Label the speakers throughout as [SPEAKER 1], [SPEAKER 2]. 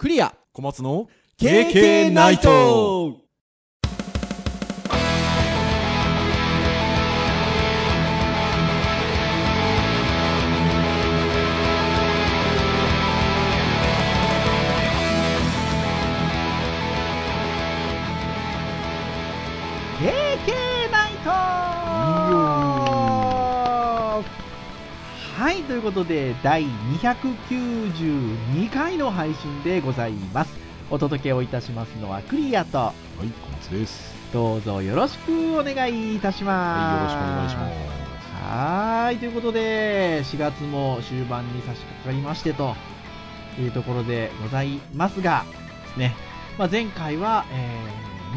[SPEAKER 1] クリア。
[SPEAKER 2] 小松の
[SPEAKER 1] KK ナイト
[SPEAKER 3] ということで、第292回の配信でございます。お届けをいたしますのはクリアと、
[SPEAKER 2] はい小松です
[SPEAKER 3] どうぞよろしくお願いいたします。
[SPEAKER 2] はいよろしくお願いします
[SPEAKER 3] はーい、ということで、4月も終盤に差し掛かりましてというところでございますが、ですね、まあ、前回は、え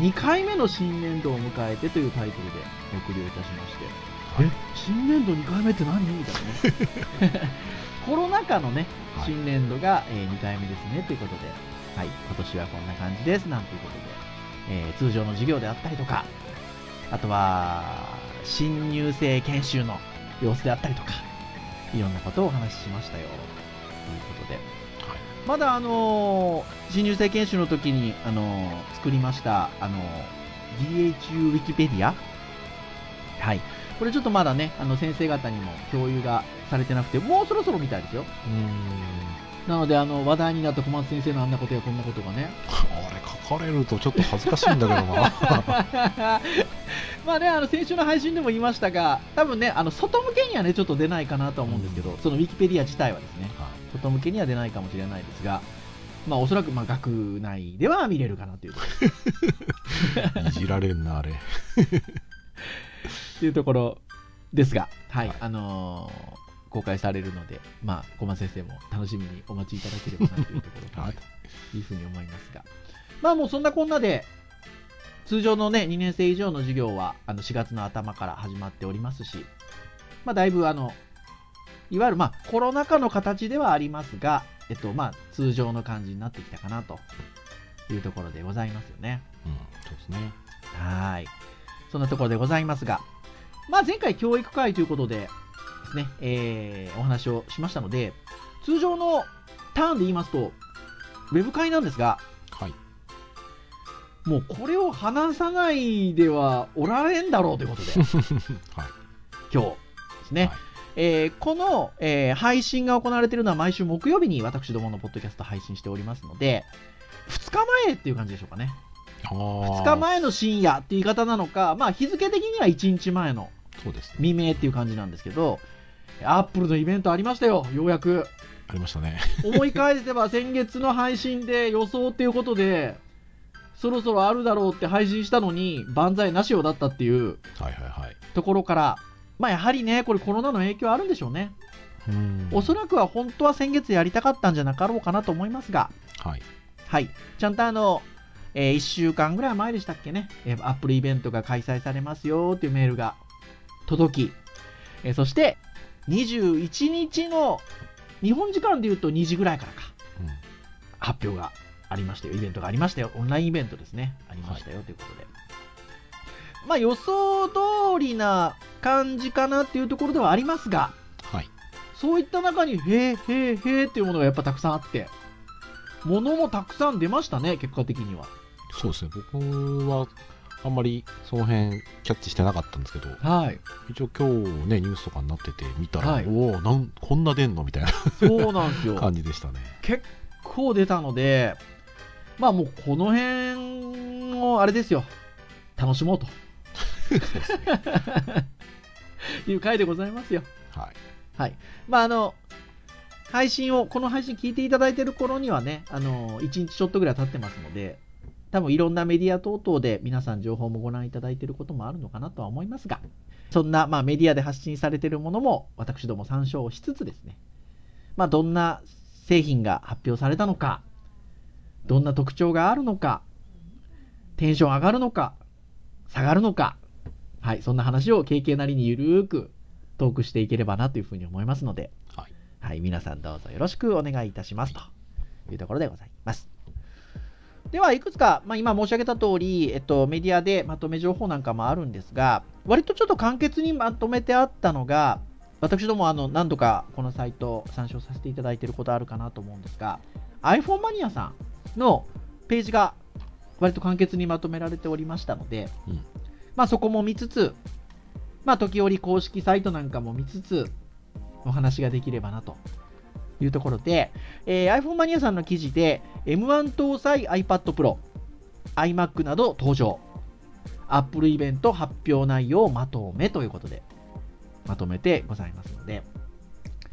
[SPEAKER 3] 2回目の新年度を迎えてというタイトルでお送りをいたしまして、
[SPEAKER 2] はい
[SPEAKER 3] え新年度2回目って何？みたいなね。コロナ禍のね、
[SPEAKER 2] はい。
[SPEAKER 3] 新年度が、え2回目ですね。ということで、はい、今年はこんな感じです。なんていうことで、えー通常の授業であったりとか、あとは、新入生研修の様子であったりとか、いろんなことをお話ししましたよ、ということで。まだあのー新入生研修の時に、あのー作りました、あのー DHU ウィキペディアはい。これちょっとまだね、あの先生方にも共有がされてなくて、もうそろそろみたいですよ。
[SPEAKER 2] うーん。
[SPEAKER 3] なので、あの、話題になった小松先生のあんなことやこんなことがね、
[SPEAKER 2] あれ書かれるとちょっと恥ずかしいんだけどな。
[SPEAKER 3] まあね、あの先週の配信でも言いましたが、多分ね、あの外向けにはね、ちょっと出ないかなとは思うんですけど、そのウィキペディア自体はですね、
[SPEAKER 2] は
[SPEAKER 3] 外向けには出ないかもしれないですが、まあおそらくまあ学内では見れるかなという
[SPEAKER 2] い いじられんなあれ
[SPEAKER 3] というところですが、はい、
[SPEAKER 2] はい
[SPEAKER 3] あのー公開されるので、まあ、小松先生も楽しみにお待ちいただければなというところかな
[SPEAKER 2] はい。
[SPEAKER 3] というふうに思いますが、まあもうそんなこんなで、通常のね、2年生以上の授業はあの4月の頭から始まっておりますし、まあだいぶあの、いわゆるまあコロナ禍の形ではありますが、えっとまあ通常の感じになってきたかなというところでございますよね。
[SPEAKER 2] うんそうですね。
[SPEAKER 3] はーい。そんなところでございますが、まあ前回教育会ということでですね、えーお話をしましたので、通常のターンで言いますと、ウェブ会なんですが、
[SPEAKER 2] はい
[SPEAKER 3] もうこれを話さないではおられんだろうということで、今
[SPEAKER 2] はい
[SPEAKER 3] 日ですね。
[SPEAKER 2] はい
[SPEAKER 3] えーこの、えー配信が行われているのは毎週木曜日に私どものポッドキャスト配信しておりますので、2日前っていう感じでしょうかね。
[SPEAKER 2] あ
[SPEAKER 3] 2
[SPEAKER 2] 2
[SPEAKER 3] 日前の深夜って言い方なのか、まあ日付的には1日前の
[SPEAKER 2] そうですね。
[SPEAKER 3] 未明っていう感じなんですけど、アップルのイベントありましたよ、ようやく。
[SPEAKER 2] ありましたね。
[SPEAKER 3] 思い返せば先月の配信で予想っていうことで、そろそろあるだろうって配信したのに、万歳なしよだったっていう
[SPEAKER 2] はいはいはい。
[SPEAKER 3] ところから、まあやはりね、これコロナの影響あるんでしょうね。
[SPEAKER 2] う
[SPEAKER 3] おそらくは本当は先月やりたかったんじゃなかろうかなと思いますが、
[SPEAKER 2] はい。
[SPEAKER 3] はい。ちゃんとあの、え1週間ぐらい前でしたっけね、えーアップルイベントが開催されますよっていうメールが届き、えーそして、21日の、日本時間で言うと2時ぐらいからか、
[SPEAKER 2] うん
[SPEAKER 3] 発表がありましたよ。イベントがありましたよ。オンラインイベントですね。ありましたよ、ということで。まあ予想通りな感じかなっていうところではありますが、
[SPEAKER 2] はい
[SPEAKER 3] そういった中に、へーへーへーっていうものがやっぱたくさんあって、ものもたくさん出ましたね、結果的には。
[SPEAKER 2] そうですね僕はあんまりその辺キャッチしてなかったんですけど
[SPEAKER 3] はい。
[SPEAKER 2] 一応今日ねニュースとかになってて見たら、
[SPEAKER 3] はい
[SPEAKER 2] おおなんこんな出んのみたいな
[SPEAKER 3] そうなんですよ。
[SPEAKER 2] 感じでしたね
[SPEAKER 3] 結構出たので、まあもうこの辺をあれですよ、楽しもうと
[SPEAKER 2] そうですね
[SPEAKER 3] いう回でございますよ。
[SPEAKER 2] はい
[SPEAKER 3] はい。まああの、配信を、この配信聞いていただいてる頃にはね、あの、1日ちょっとぐらい経ってますので、多分いろんなメディア等々で皆さん情報もご覧いただいていることもあるのかなとは思いますが、そんな、まあ、メディアで発信されているものも私ども参照しつつですね、まあ、どんな製品が発表されたのか、どんな特徴があるのか、テンション上がるのか、下がるのか、はい、そんな話を経験なりにゆるーくトークしていければなというふうに思いますので、
[SPEAKER 2] はい
[SPEAKER 3] はい、皆さんどうぞよろしくお願いいたしますというところでございます。では、いくつか、まあ、今申し上げた通り、えっと、メディアでまとめ情報なんかもあるんですが、割とちょっと簡潔にまとめてあったのが、私どもあの何度かこのサイト参照させていただいていることあるかなと思うんですが、iPhone マニアさん、のページが割と簡潔にまとめられておりましたので、
[SPEAKER 2] うん。
[SPEAKER 3] まあそこも見つつ、まあ時折公式サイトなんかも見つつ、お話ができればなというところで、えー iPhone マニアさんの記事で M1 搭載 iPad Pro、iMac など登場。Apple イベント発表内容まとめということで、まとめてございますので、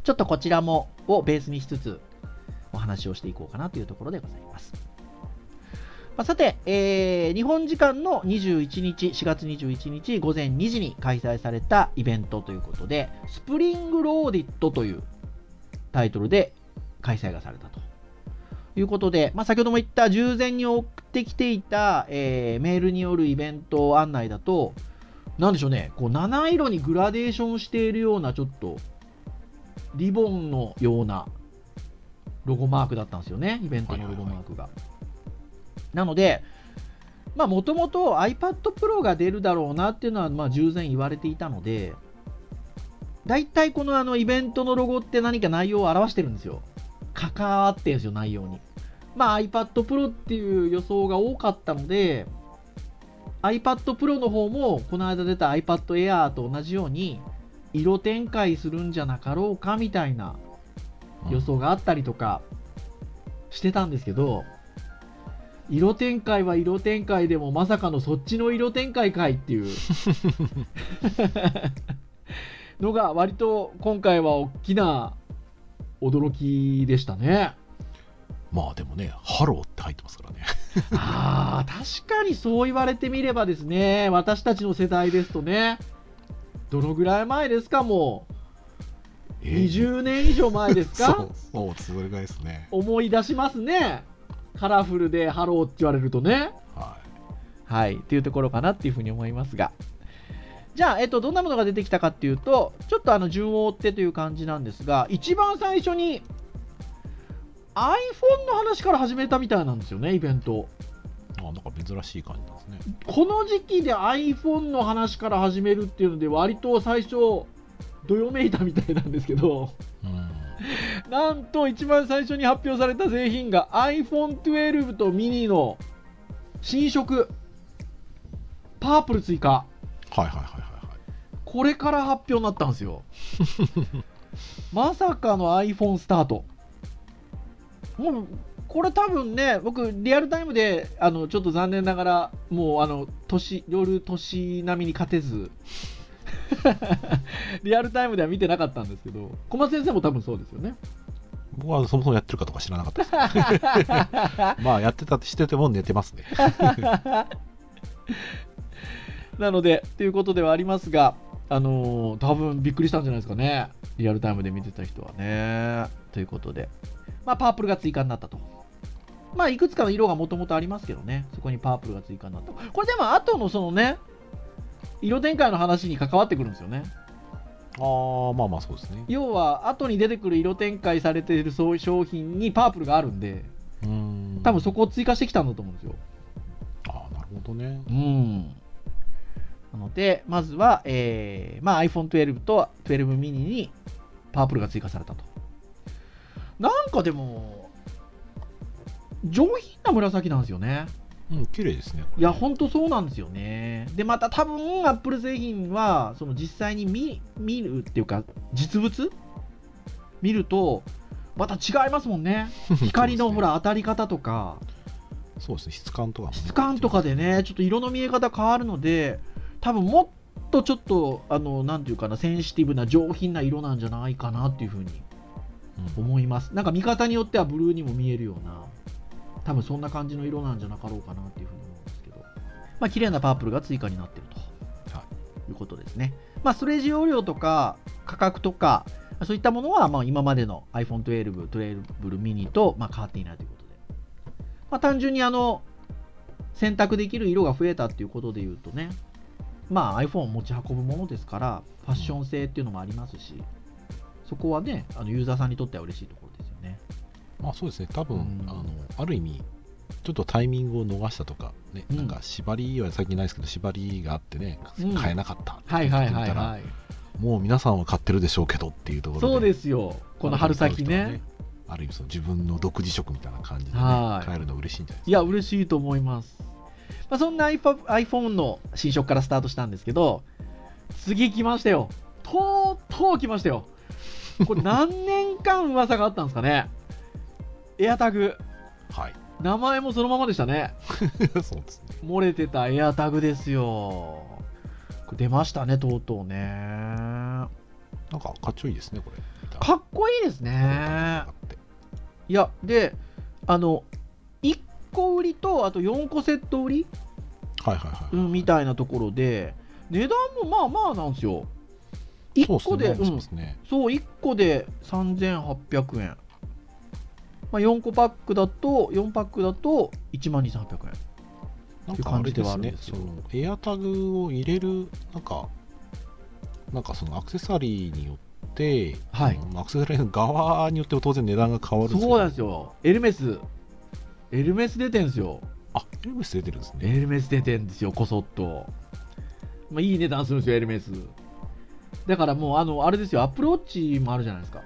[SPEAKER 3] ちょっとこちらもをベースにしつつ、お話をしていこうかなというところでございます。まあさて、えー日本時間の21日、4月21日午前2時に開催されたイベントということで、スプリングローディットというタイトルで開催がされたということで、まあ、先ほども言った従前に送ってきていた、えーメールによるイベント案内だと、なんでしょうね、こう七色にグラデーションしているような、ちょっとリボンのようなロゴマークだったんですよね、イベントのロゴマークが。なので、もともと iPad Pro が出るだろうなっていうのは、まあ、従前言われていたので、大体このあのイベントのロゴって何か内容を表してるんですよ。関わってるんですよ、内容に。まあ、iPad Pro っていう予想が多かったので、iPad Pro の方も、この間出た iPad Air と同じように、色展開するんじゃなかろうかみたいな予想があったりとかしてたんですけど、色展開は色展開でもまさかのそっちの色展開かいっていう のが割と今回は大きな驚きでしたね。
[SPEAKER 2] まあでもね、ハローって入ってますからね。
[SPEAKER 3] ああ、確かにそう言われてみればですね、私たちの世代ですとね、どのぐらい前ですか、もう。20年以上前ですか？
[SPEAKER 2] そう、それぐらいですね。
[SPEAKER 3] 思い出しますね。カラフルでハローって言われるとね。
[SPEAKER 2] は
[SPEAKER 3] はい。っていうところかなっていうふうに思いますが。じゃあ、えっと、どんなものが出てきたかっていうと、ちょっとあの、順を追ってという感じなんですが、一番最初に iPhone の話から始めたみたいなんですよね、イベント。
[SPEAKER 2] い。あ、なんか珍しい感じなんですね。
[SPEAKER 3] この時期で iPhone の話から始めるっていうので、割と最初、どよめいたみたいなんですけど、
[SPEAKER 2] うん。
[SPEAKER 3] なんと一番最初に発表された製品が iPhone12 とミニの新色、パープル追加。
[SPEAKER 2] はいはいはいはいはい。
[SPEAKER 3] これから発表になったんですよ。まさかの iPhone スタート。もう、これ多分ね、僕、リアルタイムで、あの、ちょっと残念ながら、もう、あの、年、夜年並みに勝てず、リアルタイムでは見てなかったんですけど、小松先生も多分そうですよね。
[SPEAKER 2] 僕はそもそもやってるかとか知らなかったです。まあやってたしてても寝てますね。
[SPEAKER 3] なので、ということではありますが、あのー多分びっくりしたんじゃないですかね。リアルタイムで見てた人はね。ということで、まあ、パープルが追加になったと。まあ、いくつかの色がもともとありますけどね。そこにパープルが追加になった。これでも、後のそのね、色展開の話に関わってくるんですよね。
[SPEAKER 2] ああ、まあまあそうですね。
[SPEAKER 3] 要は、後に出てくる色展開されているそういう商品にパープルがあるんで、
[SPEAKER 2] うーん。
[SPEAKER 3] 多分そこを追加してきたんだと思うんですよ。
[SPEAKER 2] ああ、なるほどね。
[SPEAKER 3] うん。なので、まずは、えーまあ、iPhone12 と12 mini にパープルが追加されたと。なんかでも、上品な紫なんですよね。
[SPEAKER 2] うん、綺麗ですね。
[SPEAKER 3] いや、ほんとそうなんですよね。で、また多分、アップル製品は、その実際に見見るっていうか、実物？見ると、また違いますもんね。光のほら、当たり方とか、
[SPEAKER 2] そうですね、質感とかも、ね。
[SPEAKER 3] 質感とかでね、ちょっと色の見え方変わるので、多分もっとちょっと、あの、なんていうかな、センシティブな上品な色なんじゃないかなっていうふうに
[SPEAKER 2] うん、
[SPEAKER 3] 思います。なんか見方によってはブルーにも見えるような、多分そんな感じの色なんじゃなかろうかなっていうふうに思うんですけど、まあ、綺麗なパープルが追加になってると。
[SPEAKER 2] はい
[SPEAKER 3] いうことですね。まあ、ストレージ容量とか価格とか、そういったものはまあ今までの iPhone12、12 mini とまあ変わっていないということで。まあ、単純にあの、選択できる色が増えたっていうことで言うとね、まあ iPhone を持ち運ぶものですから、ファッション性っていうのもありますし、そこはね、あのユーザーさんにとっては嬉しいところですよね。
[SPEAKER 2] まあそうですね、多分、
[SPEAKER 3] うん
[SPEAKER 2] あの、ある意味、ちょっとタイミングを逃したとか、ね、
[SPEAKER 3] うん
[SPEAKER 2] なんか縛りは最近ないですけど、縛りがあってね、
[SPEAKER 3] うん
[SPEAKER 2] 買えなかったって
[SPEAKER 3] はいはいはい
[SPEAKER 2] 言ったら
[SPEAKER 3] はい。
[SPEAKER 2] もう皆さんは買ってるでしょうけどっていうところで。
[SPEAKER 3] そうですよ。この春先ね。
[SPEAKER 2] ある意味その自分の独自色みたいな感じで、ね
[SPEAKER 3] はい、
[SPEAKER 2] 変えるの嬉しいんじゃないですか
[SPEAKER 3] いや嬉しいと思います、まあ、そんな iPhone の新色からスタートしたんですけど次来ましたよ。とうとう来ましたよ。これ何年間噂があったんですかね？エアタグ。
[SPEAKER 2] はい。
[SPEAKER 3] 名前もそのままでしたね。
[SPEAKER 2] そうですね。
[SPEAKER 3] 漏れてたエアタグですよ。これ出ましたねとうとうね。
[SPEAKER 2] なんかかっちょいいですねこれ。
[SPEAKER 3] かっこいいですね。いやであの1個売りとあと4個セット売り、
[SPEAKER 2] はいはいはい、
[SPEAKER 3] うん、みたいなところで値段もまあまあなんですよ。1個で
[SPEAKER 2] そう
[SPEAKER 3] うん。
[SPEAKER 2] ね、
[SPEAKER 3] そう1個で3800円、まあ、4個パックだと4パックだと1万2800円。
[SPEAKER 2] なんかあれですねそのエアタグを入れるなんかなんかそのアクセサリーによって、
[SPEAKER 3] はい。
[SPEAKER 2] アクセサリーの側によっても当然値段が変わる
[SPEAKER 3] そうなんですよ。エルメスエルメス出てんですよ。
[SPEAKER 2] あエルメス出てるんですね。
[SPEAKER 3] エルメス出てんですよこそっと、まあ、いい値段するんですよエルメス。だからもうあのあれですよアップルウォッチもあるじゃないですか。
[SPEAKER 2] は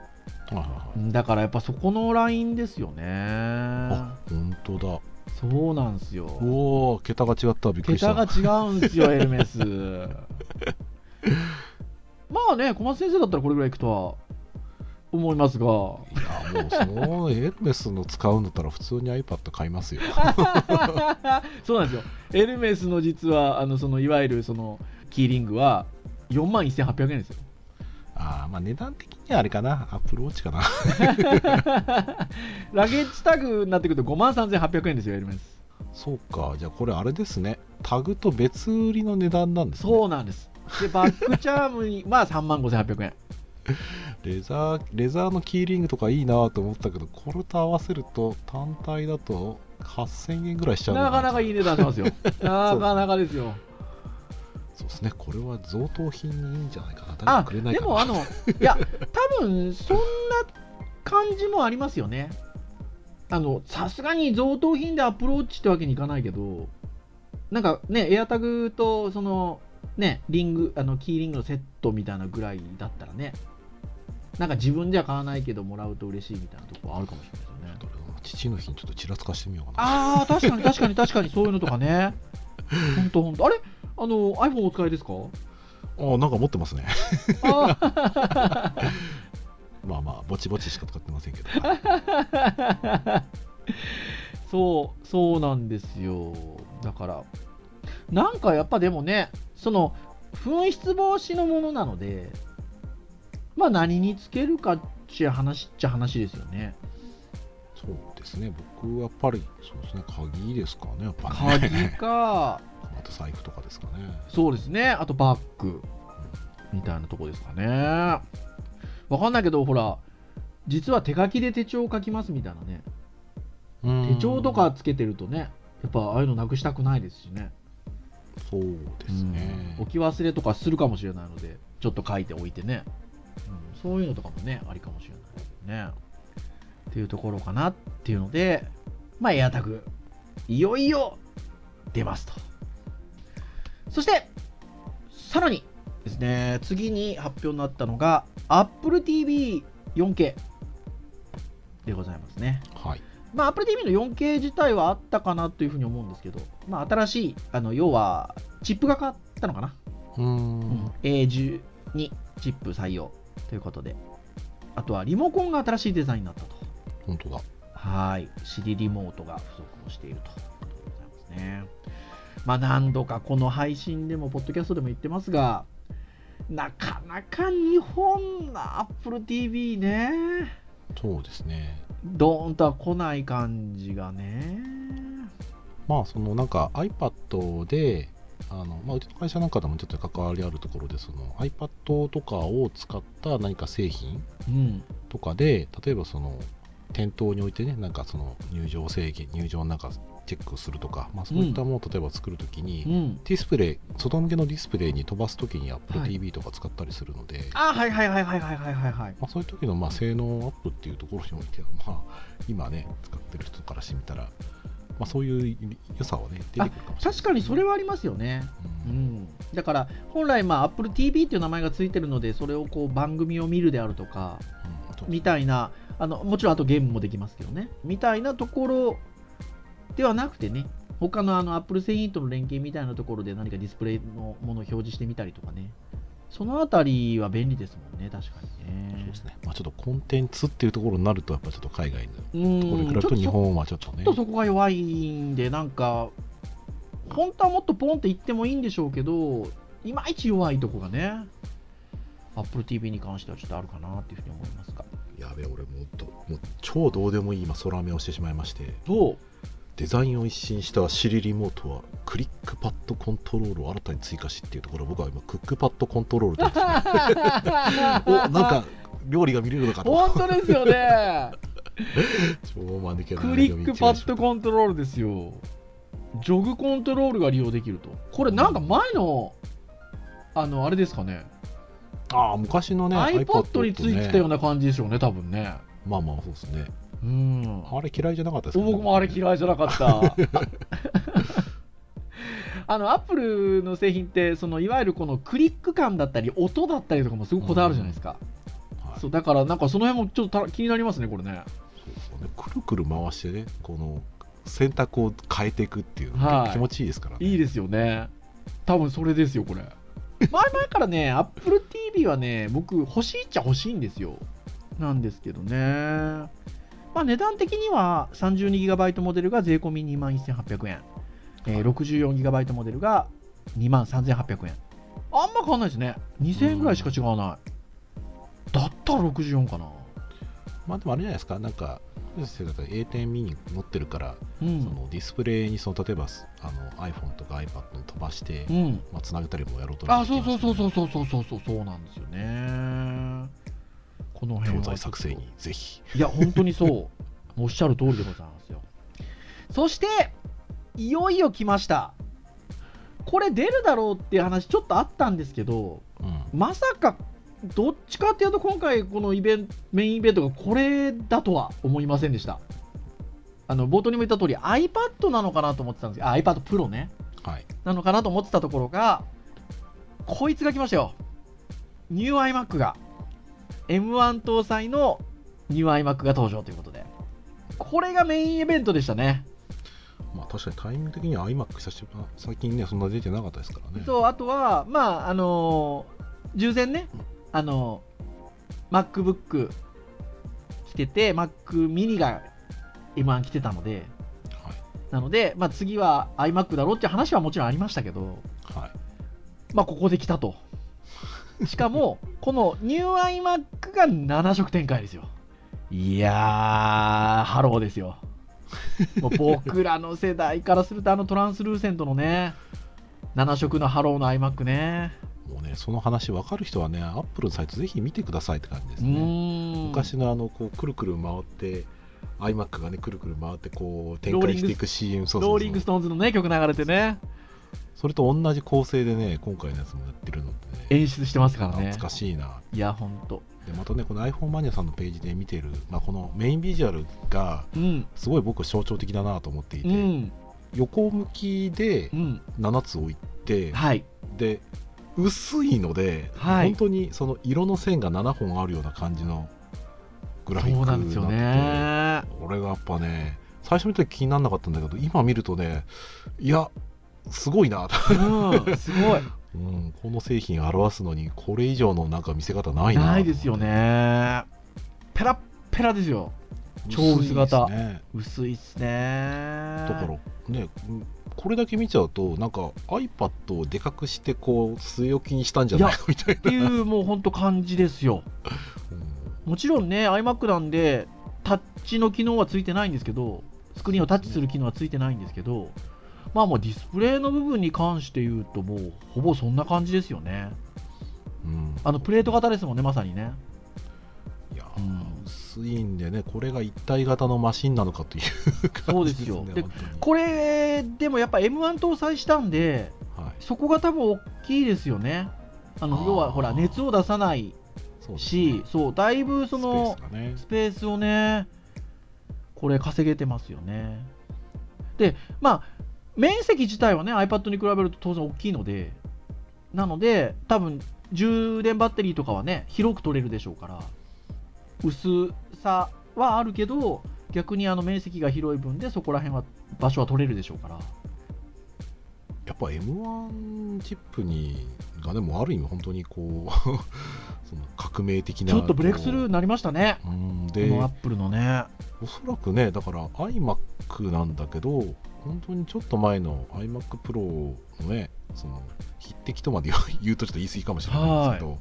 [SPEAKER 2] いはいはい。
[SPEAKER 3] うんだからやっぱそこのラインですよね。
[SPEAKER 2] あ本当だ。
[SPEAKER 3] そうなんですよ。
[SPEAKER 2] おお桁が違ったびっくりした。
[SPEAKER 3] 桁が違うんですよ エルメス。まあね小松先生だったらこれぐらいいくとは思いますが。
[SPEAKER 2] いやもうそのエルメスの使うんだったら普通に iPad 買いますよ。
[SPEAKER 3] そうなんですよ。エルメスの実はあのそのいわゆるそのキーリングは4万1800円ですよ。
[SPEAKER 2] ああまあ値段的にはあれかな。アップルウォッチかな。
[SPEAKER 3] ラゲッジタグになってくると5万3800円ですよエルメス。
[SPEAKER 2] そうかじゃあこれあれですね。タグと別売りの値段なんですね。
[SPEAKER 3] そうなんです。でバックチャームにまあ3万5800円
[SPEAKER 2] レザーレザーのキーリングとかいいなと思ったけどこれと合わせると単体だと8000円ぐらいしちゃうの
[SPEAKER 3] な。かなかいい値段しますよ。なかなかですよ。
[SPEAKER 2] そうですね。これは贈答品にいいんじゃないかな。誰
[SPEAKER 3] あ
[SPEAKER 2] かくれないかな。
[SPEAKER 3] でもあの いや多分そんな感じもありますよね。あのさすがに贈答品でアプローチってわけにいかないけどなんかねエアタグとそのねリングあのキーリングのセットみたいなぐらいだったらねなんか自分じゃ買わないけどもらうと嬉しいみたいなとこあるかもしれないですよね。
[SPEAKER 2] 父の日にちょっとちらつかしてみようかな。
[SPEAKER 3] ああ確かに確かに確かにそういうのとかね。本当本当。あれ？あの iPhone お使いですか？
[SPEAKER 2] あなんか持ってますね。まあまあぼちぼちしか使ってませんけど。
[SPEAKER 3] そう、そうなんですよ。だから、なんかやっぱでもね、その、紛失防止のものなので、まあ何につけるかっちゃ話っちゃ話ですよね。
[SPEAKER 2] そうですね。僕はやっぱりそうですね。鍵ですかねやっぱね。
[SPEAKER 3] 鍵か、
[SPEAKER 2] あと財布とかですかね。
[SPEAKER 3] そうですね、あとバッグみたいなとこですかね。わかんないけど、ほら、実は手書きで手帳を書きますみたいなね。手帳とかつけてるとね、やっぱああいうのなくしたくないですしね。
[SPEAKER 2] そうですね。
[SPEAKER 3] うん。置き忘れとかするかもしれないのでちょっと書いておいてね、うん。そういうのとかもねありかもしれないですね。っていうところかなっていうのでまあエアタグいよいよ出ますと。そしてさらにですね次に発表になったのが Apple TV4K でございますね。
[SPEAKER 2] はい。
[SPEAKER 3] まあ、Apple TV の 4K 自体はあったかなというふうに思うんですけど、まあ、新しい、あの要は、チップが変わったのかな、
[SPEAKER 2] うーん。
[SPEAKER 3] A12 チップ採用ということで、あとはリモコンが新しいデザインになったと。
[SPEAKER 2] 本当だ
[SPEAKER 3] はい。Siri リモートが付属をしているということでございますね。まあ、何度かこの配信でも、ポッドキャストでも言ってますが、なかなか日本の Apple TV ね、
[SPEAKER 2] そうですね
[SPEAKER 3] ドーンとは来ない感じがね。
[SPEAKER 2] まあそのなんか iPad であのまあ、うちの会社なんかでもちょっと関わりあるところでその iPad とかを使った何か製品とかで、うん、例えばその店頭においてねなんかその入場制限入場なんかチェックするとか、まあ、そういったものを例えば作るときに、
[SPEAKER 3] うん、
[SPEAKER 2] ディスプレイ外向けのディスプレイに飛ばすときに AppleTV とか使ったりするので、はい、
[SPEAKER 3] あはいはいはいはいはいはいはい、はい、
[SPEAKER 2] まあ、そういう時のまの性能アップっていうところにおいては、まあ、今ね使ってる人からしてみたらまあ、そういう良さはね出てくるかもしれない
[SPEAKER 3] 確かにそれはありますよね。
[SPEAKER 2] う
[SPEAKER 3] うんん。だから本来まあ Apple TV っていう名前がついてるのでそれをこう番組を見るであるとか
[SPEAKER 2] うん
[SPEAKER 3] みたいなあのもちろんあとゲームもできますけどね。みたいなところではなくてね、他のあの Apple 製品との連携みたいなところで何かディスプレイのものを表示してみたりとかね。そのあたりは便利ですもんね、確かにね。
[SPEAKER 2] そうですね。まあちょっとコンテンツっていうところになると、やっぱちょっと海外の
[SPEAKER 3] うん
[SPEAKER 2] ところに比べると日本はちょっとね。
[SPEAKER 3] ちょっとそこが弱いんで、なんか、本当はもっとポンって言ってもいいんでしょうけど、いまいち弱いとこがね、Apple TV に関してはちょっとあるかなっていうふうに思いますが。
[SPEAKER 2] やべえ、俺もうどもう超どうでもいい今、空目をしてしまいまして、
[SPEAKER 3] そう。
[SPEAKER 2] デザインを一新したシリリモートは、クリックパッドコントロールを新たに追加しっていうところ、僕は今、クックパッドコントロールと おなんか料理が見れるのかと。
[SPEAKER 3] 本当ですよね。
[SPEAKER 2] 超間抜けな
[SPEAKER 3] クリックパッドコントロールですよ。ジョグコントロールが利用できると。これなんか前の、あの、あれですかね。
[SPEAKER 2] ああ、昔のね、
[SPEAKER 3] iPod についてたよう
[SPEAKER 2] な。
[SPEAKER 3] な感じでしょうね、多分ね。
[SPEAKER 2] まあまあ、そうですね。
[SPEAKER 3] うん。
[SPEAKER 2] あれ嫌いじゃなかったですか、
[SPEAKER 3] 僕もあれ嫌いじゃなかった。あのアップルの製品ってそのいわゆるこのクリック感だったり音だったりとかもすごくこだわるじゃないですか、
[SPEAKER 2] はい。
[SPEAKER 3] そうだからなんかその辺もちょっとた気になりますねこれね。
[SPEAKER 2] そうね。くるくる回してね、この選択を変えていくっていうの
[SPEAKER 3] はい。
[SPEAKER 2] が気持ちいいですからね。
[SPEAKER 3] いいですよね。多分それですよこれ。前々からね Apple TV はね僕欲しいっちゃ欲しいんですよ。なんですけどねまあ値段的には 32GB モデルが税込み2万1800円、えー、64GB モデルが2万3800円。あんま変わんないですね。2000円ぐらいしか違わない。だったら64かな。
[SPEAKER 2] まあでもあれじゃないですか、なんか、先生 A 点ミニ持ってるから、
[SPEAKER 3] うん。
[SPEAKER 2] そのディスプレイにその例えばあの iPhone とか iPad に飛ばして、
[SPEAKER 3] うん。
[SPEAKER 2] まあ、つなげたりもやろうと
[SPEAKER 3] あそうそうそうそううそうそうそうそうそうなんですよねこの辺
[SPEAKER 2] 材作成にぜひ。
[SPEAKER 3] いや、本当にそう。おっしゃる通りでございますよ。そして、いよいよ来ました。これ出るだろうっていう話ちょっとあったんですけど、
[SPEAKER 2] うん、
[SPEAKER 3] まさか、どっちかっていうと今回このイベント、メインイベントがこれだとは思いませんでした。あの、冒頭にも言った通り iPad なのかなと思ってたんですけど、あ、iPad Pro ね。
[SPEAKER 2] はい。
[SPEAKER 3] なのかなと思ってたところが、こいつが来ましたよ。ニュー iMac が。M1 搭載のニュー iMac が登場ということで。これがメインイベントでしたね。
[SPEAKER 2] まあ確かにタイミング的には iMac 久しぶり最近ね、そんな出てなかったですからね。
[SPEAKER 3] そう、あとは、まあ、あのー従前ね、あのー MacBook 来てて、Mac mini が M1 来てたので、
[SPEAKER 2] はい。
[SPEAKER 3] なので、まあ、次は iMac だろうっていう話はもちろんありましたけど、
[SPEAKER 2] はい。
[SPEAKER 3] まあ、ここで来たと。しかも、このニュー iMac が7色展開ですよ。いやー、ハローですよ。もう僕らの世代からすると、あの translucent のね、7色のハローの iMac ね。
[SPEAKER 2] もうね、その話分かる人はね、Apple のサイトぜひ見てくださいって感じです
[SPEAKER 3] う
[SPEAKER 2] ね。昔のあの、こう、くるくる回って、iMac がね、くるくる回って、こう、展開していく CM、そうそうそう
[SPEAKER 3] ローリングストーンズのね、曲流れてね、
[SPEAKER 2] それと同じ構成でね、今回のやつもやってるのでね、
[SPEAKER 3] 演出してますからね
[SPEAKER 2] 。懐かしいな。
[SPEAKER 3] いや、ほんと。
[SPEAKER 2] で、またね、この iPhone マニアさんのページで見てる、まあ、このメインビジュアルが、
[SPEAKER 3] うん。
[SPEAKER 2] すごい僕象徴的だなと思っていて、
[SPEAKER 3] うん。
[SPEAKER 2] 横向きで
[SPEAKER 3] うん。
[SPEAKER 2] 7つ置いて、
[SPEAKER 3] はい。
[SPEAKER 2] で薄いので、
[SPEAKER 3] はい
[SPEAKER 2] 本当にその色の線が7本あるような感じのグラフィック
[SPEAKER 3] そうなんですよね
[SPEAKER 2] って。てこれがやっぱね最初見た時気にならなかったんだけど今見るとねいやすごいな、
[SPEAKER 3] うん、すごい。
[SPEAKER 2] うん、この製品表すのにこれ以上のなんか見せ方ないな
[SPEAKER 3] ないですよね。ペラッペラですよ。超薄型
[SPEAKER 2] 薄いですね
[SPEAKER 3] ね。
[SPEAKER 2] だからねうんこれだけ見ちゃうとなんか iPad をでかくしてこう据え置きにしたんじゃないの？みたいな
[SPEAKER 3] っていうもう本当感じですよ。
[SPEAKER 2] うん
[SPEAKER 3] もちろんね、iMac なんで、タッチの機能はついてないんですけど、スクリーンをタッチする機能はついてないんですけど、まあもうディスプレイの部分に関して言うと、もうほぼそんな感じですよね。
[SPEAKER 2] うん
[SPEAKER 3] あのプレート型ですもんね、まさにね。
[SPEAKER 2] いや、
[SPEAKER 3] うん
[SPEAKER 2] 薄いんでね、これが一体型のマシンなのかという感じですね。
[SPEAKER 3] そうですよでこれ、でもやっぱ M1 搭載したんで、
[SPEAKER 2] はい、
[SPEAKER 3] そこが多分大きいですよね。あの要はほら熱を出さないし、そうだいぶその
[SPEAKER 2] スペースがね
[SPEAKER 3] スペースをね、これ稼げてますよね。で、まあ、面積自体はね、iPad に比べると当然大きいので、なので、多分充電バッテリーとかはね、広く取れるでしょうから、薄さはあるけど逆にあの面積が広い分でそこら辺は場所は取れるでしょうから。
[SPEAKER 2] やっぱ M1 チップにがでもある意味本当にこう その革命的な
[SPEAKER 3] ちょっとブレイクスルーになりましたね。
[SPEAKER 2] うんで
[SPEAKER 3] このアップルのね。
[SPEAKER 2] おそらくねだから iMac なんだけど本当にちょっと前の iMac Pro のねその匹敵とまで 言うとちょっと言い過ぎかもしれないんですけど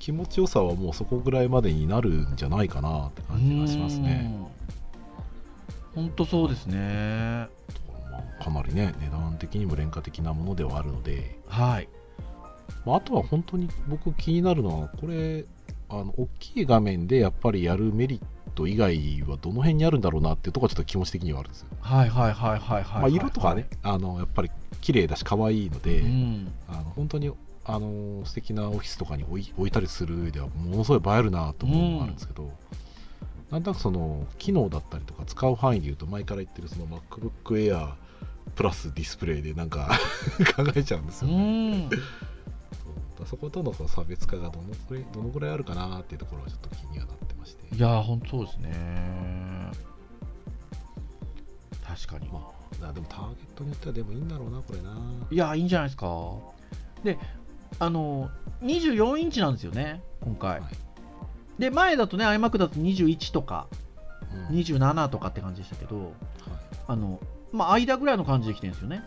[SPEAKER 2] 気持ちよさはもうそこぐらいまでになるんじゃないかなって感じがしますね。
[SPEAKER 3] 本当そうですね。
[SPEAKER 2] まあかなりね値段的にも廉価的なものではあるので、
[SPEAKER 3] はい。
[SPEAKER 2] まあ、あとは本当に僕気になるのはこれあの大きい画面でやっぱりやるメリット以外はどの辺にあるんだろうなっていうところはちょっと気持ち的にはあるんですよ。
[SPEAKER 3] はいはいはいはいはい
[SPEAKER 2] まあ、色とかね、あのやっぱり綺麗だし可愛いので、
[SPEAKER 3] うん。
[SPEAKER 2] あの本当にあの素敵なオフィスとかに置い置いたりする上ではものすごい映えるなと思うのがあるんですけど、なんとなくその機能だったりとか使う範囲でいうと前から言ってるその MacBook Air プラスディスプレイでなんか 考えちゃうんです
[SPEAKER 3] う
[SPEAKER 2] よね。うだそことの差別化がどのくらいどのぐらいあるかなっていうところはちょっと気にはなってまして。
[SPEAKER 3] いやー本当そうですね。確かに。
[SPEAKER 2] まあ、でもターゲットによってはでもいいんだろうな、これな。
[SPEAKER 3] いやーいいんじゃないですか。であの24インチなんですよね今回、
[SPEAKER 2] はい。
[SPEAKER 3] で前だとね iMac だと21とか
[SPEAKER 2] うん。
[SPEAKER 3] 27とかって感じでしたけど
[SPEAKER 2] はい。
[SPEAKER 3] あのまあ間ぐらいの感じできてるんですよね。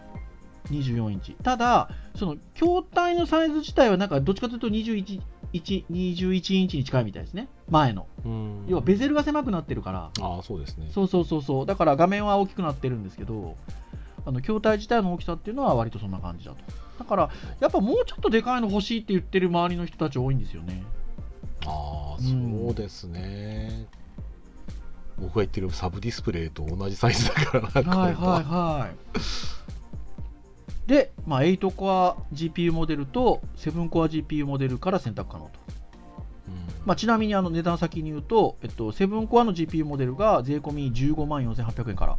[SPEAKER 3] 24インチ。ただその筐体のサイズ自体はなんかどっちかというと21 1 21インチに近いみたいですね。前の。
[SPEAKER 2] うん。
[SPEAKER 3] 要はベゼルが狭くなってるから。
[SPEAKER 2] ああ、そうですね。
[SPEAKER 3] そうそうそうそう。だから画面は大きくなってるんですけどあの筐体自体の大きさっていうのは割とそんな感じだと。だからやっぱもうちょっとでかいの欲しいって言ってる周りの人たち多いんですよね。
[SPEAKER 2] ああ、
[SPEAKER 3] うん。
[SPEAKER 2] そうですね。僕が言ってるサブディスプレイと同じサイズだからな、
[SPEAKER 3] はいはいはいで、まあ、8コア GPU モデルと7コア GPU モデルから選択可能と、
[SPEAKER 2] うん。
[SPEAKER 3] まあ、ちなみにあの値段先に言うと、えっと、7コアの GPU モデルが税込み15万4800円から。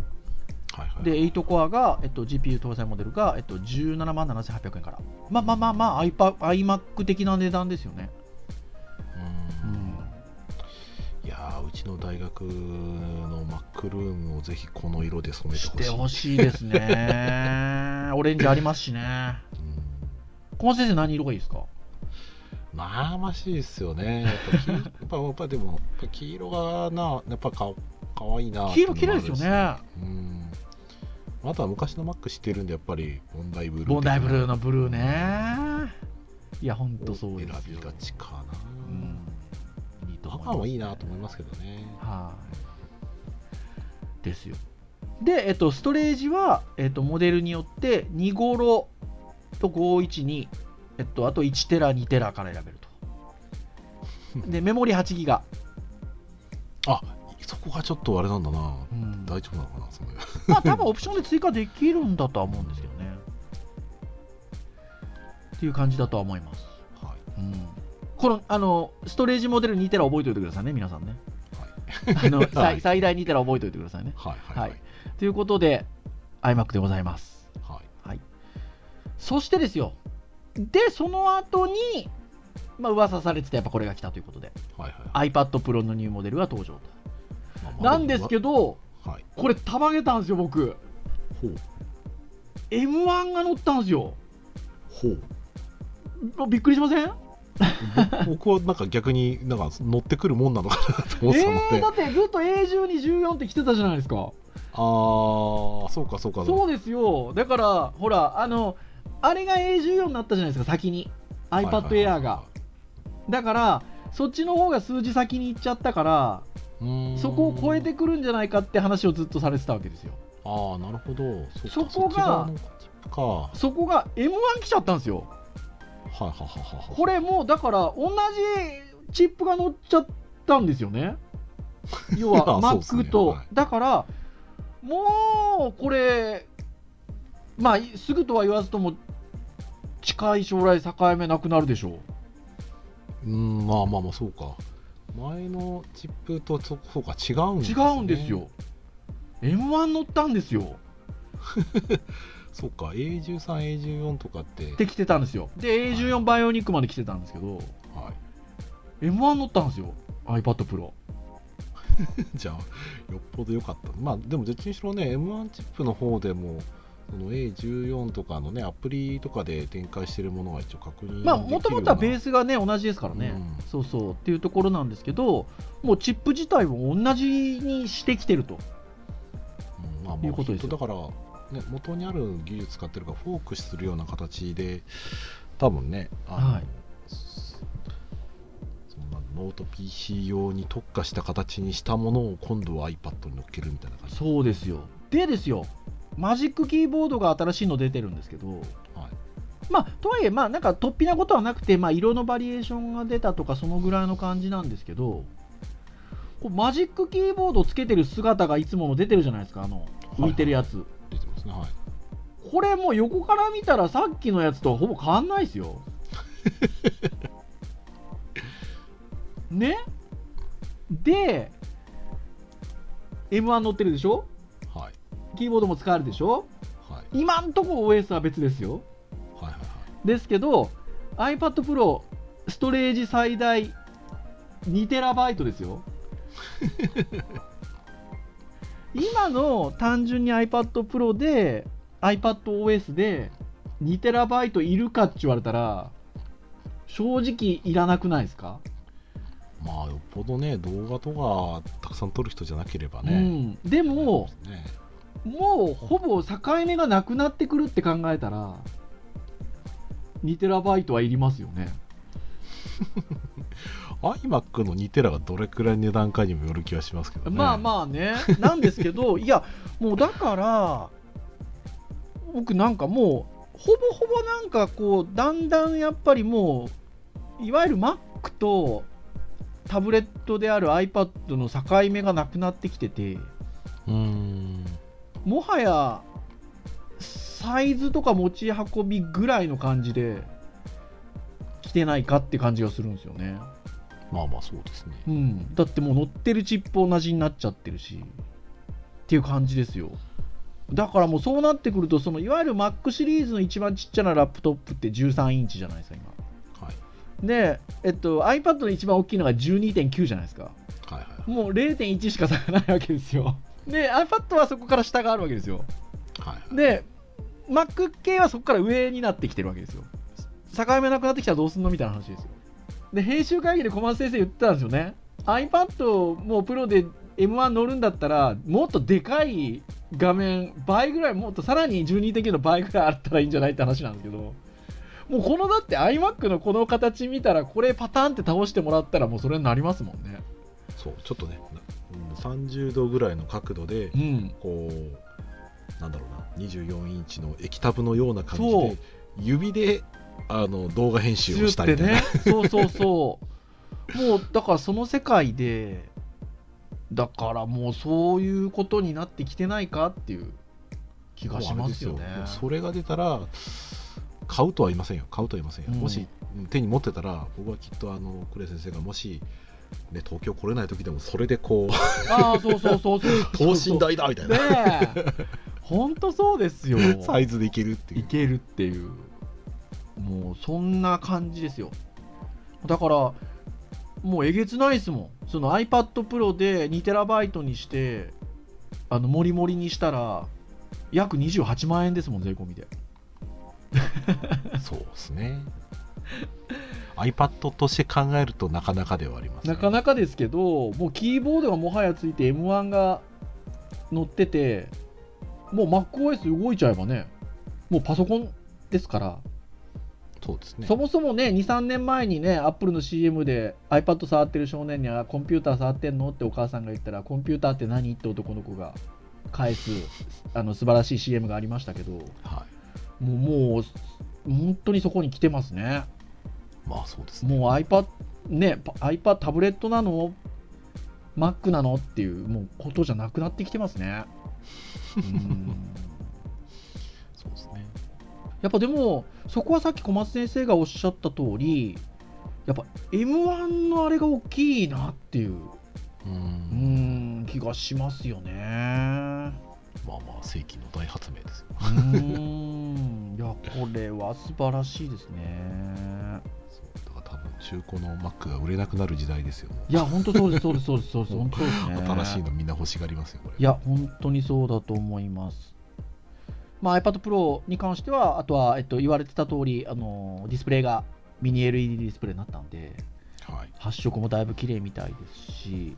[SPEAKER 2] はいはい、
[SPEAKER 3] で8コアが、えっと、GPU 搭載モデルが、えっと、17万7800円から。まあまあまあまあ iMac 的な値段ですよね。
[SPEAKER 2] うん。
[SPEAKER 3] うん。
[SPEAKER 2] いやーうちの大学のマックルームをぜひこの色で染めてほしい。
[SPEAKER 3] してほしいですねオレンジありますしね。
[SPEAKER 2] うん。
[SPEAKER 3] 小松先生何色がいいですか？
[SPEAKER 2] まあましいですよね。やっぱ黄やっぱやっぱでもやっぱ黄色がなやっぱかかわいいな
[SPEAKER 3] 黄色綺麗ですよね。
[SPEAKER 2] うん。あとは昔のマック知ってるんでやっぱりボンダイブルー
[SPEAKER 3] ボンダイブルーの
[SPEAKER 2] の
[SPEAKER 3] ブルーね。いやほんとそうですよ。
[SPEAKER 2] 選びがちかな。
[SPEAKER 3] うん。いいと
[SPEAKER 2] 赤もいいなと思いますけどね。
[SPEAKER 3] はい。ですよで、えっと、ストレージは、えっと、モデルによって2ゴロと512、えっと、あと1テラ2テラから選べると。でメモリ8ギガ、
[SPEAKER 2] あそこがちょっとあれなんだな。
[SPEAKER 3] うん。
[SPEAKER 2] 大丈夫なのかなその
[SPEAKER 3] まあ多分オプションで追加できるんだとは思うんですけどね。っていう感じだとは思います。
[SPEAKER 2] はい。
[SPEAKER 3] うん。このあのストレージモデル2テラ覚えておいてくださいね、皆さんね。
[SPEAKER 2] はい。
[SPEAKER 3] あの 最大2テラ覚えておいてくださいね。
[SPEAKER 2] はいはいはい
[SPEAKER 3] ということで、iMac でございます。
[SPEAKER 2] はい。
[SPEAKER 3] そしてですよ、で、その後に、まあ噂されてたやっぱこれが来たということで、
[SPEAKER 2] はいはい
[SPEAKER 3] iPad Pro のニューモデルが登場
[SPEAKER 2] まあ
[SPEAKER 3] なんですけど、
[SPEAKER 2] はい。
[SPEAKER 3] これ、たまげたんですよ、僕。
[SPEAKER 2] ほう。
[SPEAKER 3] M1 が乗ったんですよ。
[SPEAKER 2] ほう。
[SPEAKER 3] びっくりしません？
[SPEAKER 2] 僕はなんか逆になんか乗ってくるもんなのかなと思ってたので、
[SPEAKER 3] えー、だってずっと A1214 って来てたじゃないですか。
[SPEAKER 2] ああそうかそうか
[SPEAKER 3] そうですよ。だから、ほら、あの、あれが A14 になったじゃないですか、先に。iPad Air が。だから、そっちの方が数字先に行っちゃったから、そこを超えてくるんじゃないかって話をずっとされてたわけですよ。
[SPEAKER 2] ああなるほどそ
[SPEAKER 3] こが
[SPEAKER 2] そ
[SPEAKER 3] こが M1 来ちゃったんですよ。
[SPEAKER 2] いはいはいはい
[SPEAKER 3] これもう、だから、同じチップが乗っちゃったんですよね。要は、Mac と。
[SPEAKER 2] はい
[SPEAKER 3] だから、もう、これ、まあ、すぐとは言わずとも、近い将来、境目なくなるでしょう。
[SPEAKER 2] うんまあまあまあそうか前のチップとそそうか違うんです
[SPEAKER 3] 違
[SPEAKER 2] ね
[SPEAKER 3] うんですよ。M1 乗ったんですよ。
[SPEAKER 2] そうか A13、A14 とかって
[SPEAKER 3] って来てたんですよ。で、A14 バイオニックまで来てたんですけど、
[SPEAKER 2] はい
[SPEAKER 3] M1 乗ったんですよ。iPad Pro。
[SPEAKER 2] じゃあよっぽど良かった。まあでもどっちにしろね M1 チップの方でもその A14 とかのねアプリとかで展開してるものが一応確認
[SPEAKER 3] まあもともとはベースがね同じですからね、
[SPEAKER 2] うん。
[SPEAKER 3] そうそう。っていうところなんですけどもうチップ自体も同じにしてきてると。
[SPEAKER 2] うん。まあまあ
[SPEAKER 3] いうことです
[SPEAKER 2] だから、ね、元にある技術使ってるからフォークするような形で多分ね
[SPEAKER 3] はい
[SPEAKER 2] ノート PC 用に特化した形にしたものを今度は iPad に乗っけるみたいな感じ。
[SPEAKER 3] そうですよ。でですよ。 Magic Keyboard が新しいの出てるんですけど。
[SPEAKER 2] はい。
[SPEAKER 3] まあとはいえまあなんか突飛なことはなくて、まあ、色のバリエーションが出たとかそのぐらいの感じなんですけど。こうマジックキーボードつけてる姿がいつもの出てるじゃないですかあの浮いてるやつ、
[SPEAKER 2] 出てますね。はい。
[SPEAKER 3] これもう横から見たらさっきのやつとほぼ変わんないですよ。ね。で、M1 乗ってるでしょ？
[SPEAKER 2] はい。
[SPEAKER 3] キーボードも使えるでしょ？
[SPEAKER 2] はい。
[SPEAKER 3] 今んとこ OS は別ですよ。
[SPEAKER 2] はいはいはい。
[SPEAKER 3] ですけど、iPad Pro ストレージ最大 2TB ですよ。今の単純に iPad Pro で iPadOS で 2TB いるかって言われたら正直いらなくないですか、
[SPEAKER 2] まあよっぽどね動画とかたくさん撮る人じゃなければ
[SPEAKER 3] う
[SPEAKER 2] ね、
[SPEAKER 3] ん、でも
[SPEAKER 2] ね。
[SPEAKER 3] もうほぼ境目がなくなってくるって考えたら 2TB はいりますよね。
[SPEAKER 2] iMac の2テラがどれくらい値段かにもよる気はしますけどね。
[SPEAKER 3] まあまあね。なんですけど いやもうだから僕なんかもうほぼほぼなんかこうだんだんやっぱりもういわゆる Mac とタブレットである iPad の境目がなくなってきてて
[SPEAKER 2] うーん。
[SPEAKER 3] もはやサイズとか持ち運びぐらいの感じで来てないかって感じがするんですよね。
[SPEAKER 2] まあまあそうですね。
[SPEAKER 3] うん、だってもう乗ってるチップ同じになっちゃってるしっていう感じですよ。だからもうそうなってくるとそのいわゆる Mac シリーズの一番ちっちゃなラップトップって13インチじゃないですか今。
[SPEAKER 2] はい
[SPEAKER 3] で、えっと、iPad の一番大きいのが12.9じゃないですか。
[SPEAKER 2] はいはい
[SPEAKER 3] もう0.1しか差がないわけですよ。で iPad はそこから下があるわけですよ。
[SPEAKER 2] はい
[SPEAKER 3] で Mac 系はそこから上になってきてるわけですよ。境目なくなってきたらどうすんのみたいな話ですよ。で編集会議で小松先生言ってたんですよね。iPad もうプロで M1 乗るんだったらもっとでかい画面倍ぐらいもっとさらに12.9の倍ぐらいあったらいいんじゃないって話なんですけどもうこのだって iMac のこの形見たらこれパターンって倒してもらったらもうそれになりますもんね。
[SPEAKER 2] そうちょっとね、うん30度ぐらいの角度で
[SPEAKER 3] うん。
[SPEAKER 2] こうなんだろうな24インチの液タブのような感じで指であの動画編集をしたり
[SPEAKER 3] ね、そうそうそう。もうだからその世界でだからもうそういうことになってきてないかっていう気がしますよね。
[SPEAKER 2] それが出たら買うとは言いませんよ。買うとは言いませんよ、
[SPEAKER 3] うん。
[SPEAKER 2] もしうん手に持ってたら僕はきっとあのクレイ先生がもし、ね、東京来れない時でもそれでこう
[SPEAKER 3] ああそうそうそうそう。
[SPEAKER 2] 等身大だみたいな、
[SPEAKER 3] 本当そうですよ。
[SPEAKER 2] サイズでいけるってい
[SPEAKER 3] いうけるっていう。もうそんな感じですよ。だからもうえげつないですもん。その iPad Pro で 2TB にしてあのモリモリにしたら約28万円ですもん税込みで
[SPEAKER 2] そうですね。iPad として考えるとなかなかではあります、ね、
[SPEAKER 3] なかなかですけどもうキーボードがもはやついて M1 が乗っててもう MacOS 動いちゃえばねもうパソコンですから。
[SPEAKER 2] そうですね。
[SPEAKER 3] そもそもね、2、3年前にね、アップルの CM で iPad 触ってる少年には、コンピューター触ってんの？ってお母さんが言ったら、コンピューターって何？って男の子が返す、あの素晴らしい CM がありましたけど、
[SPEAKER 2] はい
[SPEAKER 3] もう、もう本当にそこに来てますね。
[SPEAKER 2] まあそうですね
[SPEAKER 3] もう iPad、ね、パ iPad タブレットなの ?Mac なの？っていう、もうことじゃなくなってきてますね。うん
[SPEAKER 2] そうですね
[SPEAKER 3] やっぱでも、そこはさっき小松先生がおっしゃった通り、やっぱ M1 のあれが大きいなっていう、
[SPEAKER 2] うん、
[SPEAKER 3] 気がしますよね。
[SPEAKER 2] まあまあ世紀の大発明ですよ。
[SPEAKER 3] うーん、いや、これは素晴らしいですね。
[SPEAKER 2] だから多分中古の Mac が売れなくなる時代ですよ。
[SPEAKER 3] いや本当そうですそうですそうですそうです。本当そうですね。
[SPEAKER 2] 新しいのみんな欲しがりますよこれ。
[SPEAKER 3] いや本当にそうだと思います。まあ iPad Pro に関してはあとは、えっと、言われてた通りあのディスプレイがミニ LED ディスプレイになったんで
[SPEAKER 2] はい。
[SPEAKER 3] 発色もだいぶ綺麗みたいですし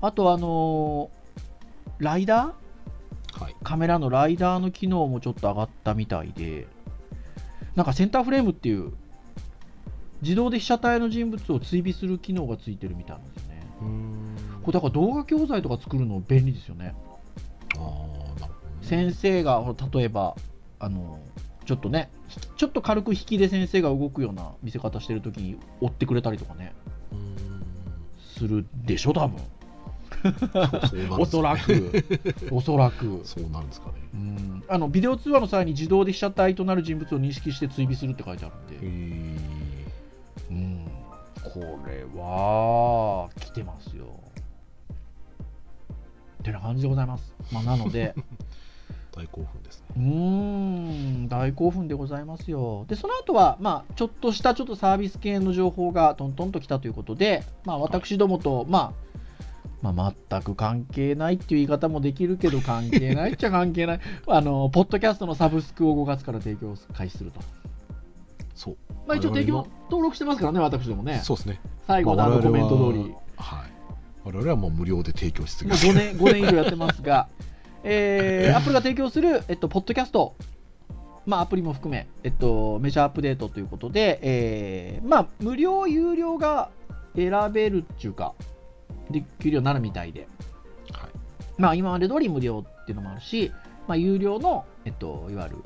[SPEAKER 3] あとあのライダー
[SPEAKER 2] はい
[SPEAKER 3] カメラのライダーの機能もちょっと上がったみたいでなんかセンターフレームっていう自動で被写体の人物を追尾する機能がついてるみたいなんですよね。これだから動画教材とか作るの便利ですよね。
[SPEAKER 2] ああなるほどね。
[SPEAKER 3] 先生が例えばあのちょっとねひちょっと軽く引きで先生が動くような見せ方してる時に追ってくれたりとかね。するでしょ多分おそらく。おそらく。
[SPEAKER 2] そうなるんですかね。
[SPEAKER 3] うん。あのビデオ通話の際に自動で被写体となる人物を認識して追尾するって書いてあるんで、
[SPEAKER 2] へ
[SPEAKER 3] うん、これは来てますよ。ってな感じでございます、まあ、なので。
[SPEAKER 2] ー 大興奮ですね。
[SPEAKER 3] うーん。大興奮でございますよ。でその後はまあちょっとしたちょっとサービス系の情報がトントンと来たということで、まあ、私どもと、まあ、まあ全く関係ないっていう言い方もできるけど関係ないっちゃ 関係ない。あのポッドキャストのサブスクを5月から提供開始すると、
[SPEAKER 2] そう。
[SPEAKER 3] まあ、一応提供登録してますからね私どもね。
[SPEAKER 2] そうですね。
[SPEAKER 3] 最後のあのコメント通り、
[SPEAKER 2] ははい。我々はもう無料で提供し続け
[SPEAKER 3] 5年 ,5 年以上やってますが、えー、アップルが提供する、えっと、ポッドキャスト、まあ、アプリも含め、えっと、メジャーアップデートということで、えーまあ、無料、有料が選べるっていうか、できるようになるみたいで、
[SPEAKER 2] はい。
[SPEAKER 3] まあ、今まで通り無料っていうのもあるし、まあ、有料の、えっと、いわゆる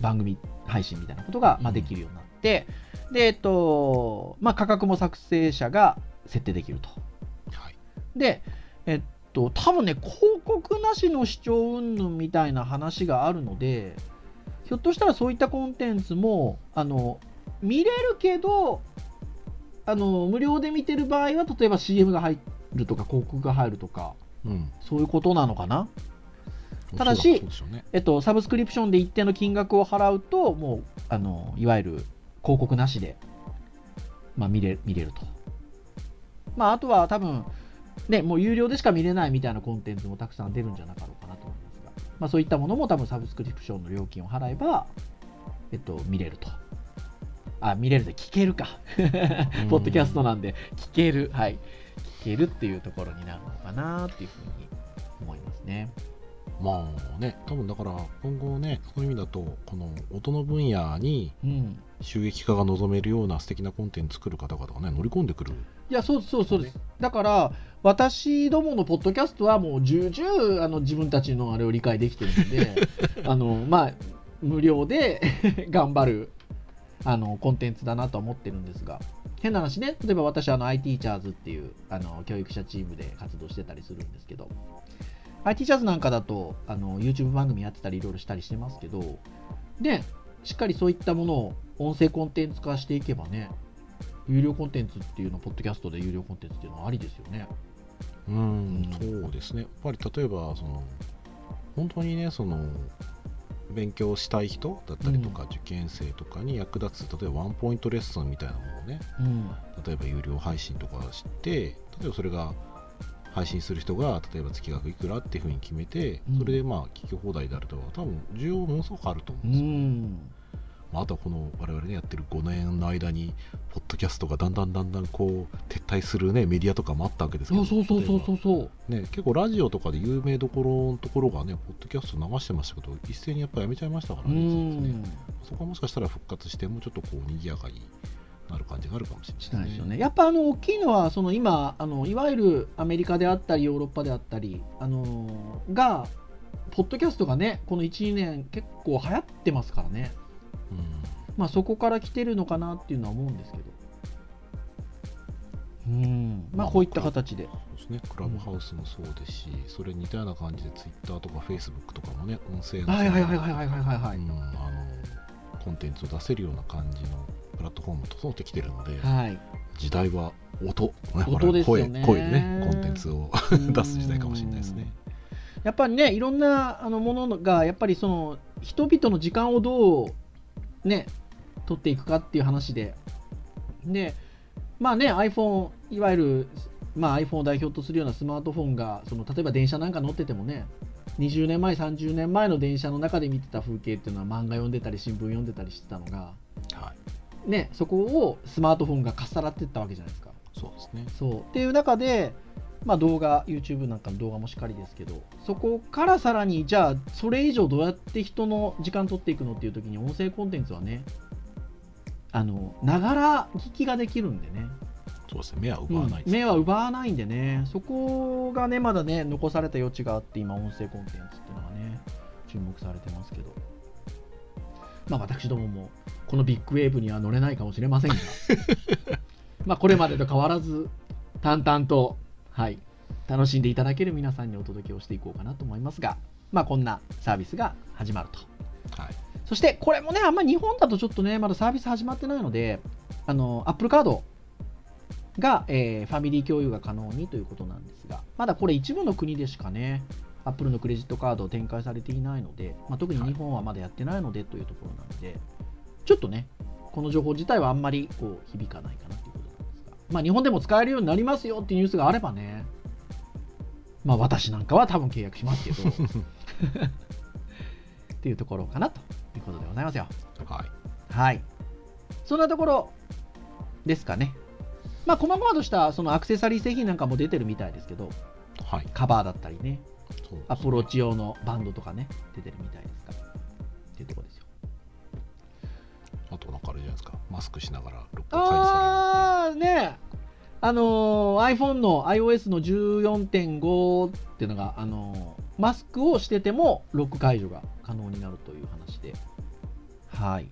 [SPEAKER 3] 番組配信みたいなことが、まあ、できるようになって、で、えっと、まあ、価格も作成者が設定できると。
[SPEAKER 2] はい。
[SPEAKER 3] で、えっと、多分ね、広告なしの視聴云々みたいな話があるので、ひょっとしたらそういったコンテンツも、あの、見れるけど、あの、無料で見てる場合は、例えば CM が入るとか、広告が入るとか、
[SPEAKER 2] うん
[SPEAKER 3] そういうことなのかな？ただし
[SPEAKER 2] ね
[SPEAKER 3] えっと、サブスクリプションで一定の金額を払うと、もう、あの、いわゆる広告なしで、まあ、見れ見れると。まあ、あとは多分、ね、もう有料でしか見れないみたいなコンテンツもたくさん出るんじゃなかろうかなと思いますが、まあ、そういったものも多分サブスクリプションの料金を払えば、えっと、見れると。あ、見れるで聞けるか。ポッドキャストなんで、聞ける。はい。聞けるっていうところになるのかなっていうふうに思いますね。
[SPEAKER 2] まあね多分だから今後ねそういう意味だとこの音の分野に
[SPEAKER 3] うん。
[SPEAKER 2] 収益化が望めるような素敵なコンテンツ作る方々がね乗り込んでくる
[SPEAKER 3] いや、そうそうそうです。だから、私どものポッドキャストはもう重々あの自分たちのあれを理解できてるので、あの、まあ、無料で 頑張るあのコンテンツだなとは思ってるんですが、変な話ね、例えば私、あの、IT チャーズっていうあの教育者チームで活動してたりするんですけど、IT チャーズなんかだと、あの、YouTube 番組やってたりいろいろしたりしてますけど、で、しっかりそういったものを音声コンテンツ化していけばね、有料コンテンツっていうの、ポッドキャストで有料コンテンツっていうのはありですよね。
[SPEAKER 2] うん、
[SPEAKER 3] うん。
[SPEAKER 2] そうですね。やっぱり例えばその本当にねその勉強したい人だったりとか、受験生とかに役立つ例えばワンポイントレッスンみたいなものをね
[SPEAKER 3] うん。
[SPEAKER 2] 例えば有料配信とかして例えばそれが配信する人が例えば月額いくらっていうふうに決めて、
[SPEAKER 3] うん
[SPEAKER 2] それでまあ聞き放題であると多分需要ものすごくあると思う
[SPEAKER 3] うん
[SPEAKER 2] ですよ、
[SPEAKER 3] ん。
[SPEAKER 2] まあ、あとはこの我々ねやってる5年の間にポッドキャストがだんだんだんだんこう撤退するねメディアとかもあったわけですけど
[SPEAKER 3] そうそうそうそうそう。
[SPEAKER 2] ね、結構ラジオとかで有名どころのところがね、ポッドキャスト流してましたけど、一斉にやっぱりやめちゃいましたから
[SPEAKER 3] う
[SPEAKER 2] ね。ねそこはもしかしたら復活して、もうちょっとこう、賑やかになる感じがあるかもしれない
[SPEAKER 3] しないですよね。やっぱあの大きいのはその今あのいわゆるアメリカであったりヨーロッパであったりあのがポッドキャストがねこの12年結構流行ってますからね。
[SPEAKER 2] うん。
[SPEAKER 3] まあ、そこから来てるのかなっていうのは思うんですけど、うん。まあ、こういった形で。
[SPEAKER 2] そうですね、クラブハウスもそうですし、うん、それ似たような感じで、ツイッターとかフェイスブックとかもね、音声のコンテンツを出せるような感じのプラットフォームを整ってきてるので、
[SPEAKER 3] はい、
[SPEAKER 2] 時代は音、
[SPEAKER 3] 音ですよね。
[SPEAKER 2] 声でね、コンテンツを出す時代かもしれないですね。
[SPEAKER 3] やっぱりね、いろんなあのものが、やっぱりその人々の時間をどうね、取っていくかっていう話で、で、まあね iPhone いわゆる、まあ、iPhone を代表とするようなスマートフォンがその例えば電車なんか乗っててもね20年前30年前の電車の中で見てた風景っていうのは漫画読んでたり新聞読んでたりしてたのが、
[SPEAKER 2] はい、
[SPEAKER 3] ね、そこをスマートフォンがかっさらっていったわけじゃないですか。
[SPEAKER 2] そうですね。
[SPEAKER 3] そうっていう中で、まあ、動画 YouTube なんかの動画もしっかりですけどそこからさらにじゃあそれ以上どうやって人の時間取っていくのっていう時に音声コンテンツはねあのながら聞きができるんでね。
[SPEAKER 2] そうですね。目は奪わないです、
[SPEAKER 3] うん。目は奪わないんでね。そこがねまだね残された余地があって今音声コンテンツっていうのがね注目されてますけど。まあ私どももこのビッグウェーブには乗れないかもしれませんが。まあこれまでと変わらず淡々とはい。楽しんでいただける皆さんにお届けをしていこうかなと思いますがまあこんなサービスが始まると。
[SPEAKER 2] はい。
[SPEAKER 3] そしてこれもね、あんまり日本だとちょっとね、まだサービス始まってないので、あの、Apple カードが、えーファミリー共有が可能にということなんですが、まだこれ一部の国でしかね、Apple のクレジットカードを展開されていないので、まあ、特に日本はまだやってないのでというところなので、ちょっとね、この情報自体はあんまりこう響かないかなとまあ、日本でも使えるようになりますよっていうニュースがあればね、まあ私なんかは多分契約しますけど、っていうところかなということでございますよ。
[SPEAKER 2] はい。
[SPEAKER 3] はい。そんなところですかね。まあ、細々としたそのアクセサリー製品なんかも出てるみたいですけど、
[SPEAKER 2] はい。
[SPEAKER 3] カバーだったりね、
[SPEAKER 2] そう
[SPEAKER 3] アプローチ用のバンドとかね、出てるみたいで
[SPEAKER 2] あとなんかあれじゃないですか。マスクしながら録画開始さ
[SPEAKER 3] あー、ねあのー iPhone の iOS の14.5っていうのが、あのーマスクをしててもロック解除が可能になるという話で、はい。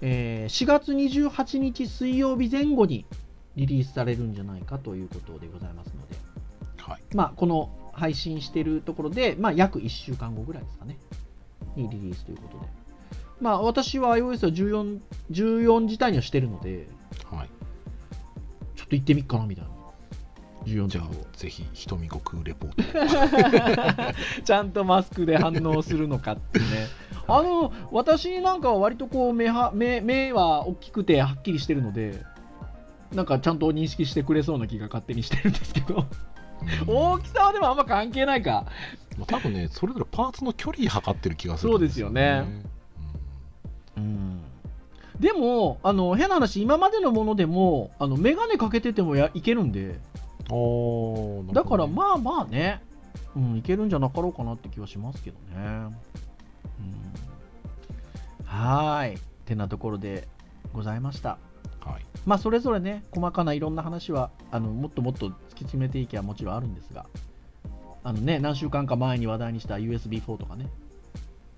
[SPEAKER 3] えー4月28日水曜日前後にリリースされるんじゃないかということでございますので、
[SPEAKER 2] れる。はい。
[SPEAKER 3] まあ、この配信しているところで、まあ、約1週間後ぐらいですかね、にリリースということで。まあ、私は iOS は14、14自体にはしてるので、
[SPEAKER 2] はい。
[SPEAKER 3] ちょっと行ってみっかなみたいな。14
[SPEAKER 2] じゃあぜひ、瞳悟空レポート。
[SPEAKER 3] ちゃんとマスクで反応するのかってね。あの、私なんかは割とこう目は目、目は大きくてはっきりしてるので、なんかちゃんと認識してくれそうな気が勝手にしてるんですけど、
[SPEAKER 2] うん
[SPEAKER 3] 大きさはでもあんま関係ないか。
[SPEAKER 2] まあ、多分ね、それぞれパーツの距離測ってる気がするん
[SPEAKER 3] そうですよねうんでも、あの変な話、今までのものでも、あの眼鏡かけててもやいけるんで、
[SPEAKER 2] うんおー
[SPEAKER 3] だから
[SPEAKER 2] あ、
[SPEAKER 3] まあまあね、うん、いけるんじゃなかろうかなって気はしますけどね。うん、はーい。てなところでございました。
[SPEAKER 2] はい。
[SPEAKER 3] まあ、それぞれね、細かないろんな話は、あのもっともっと突き詰めていけばもちろんあるんですが、あのね、何週間か前に話題にした USB4 とかね、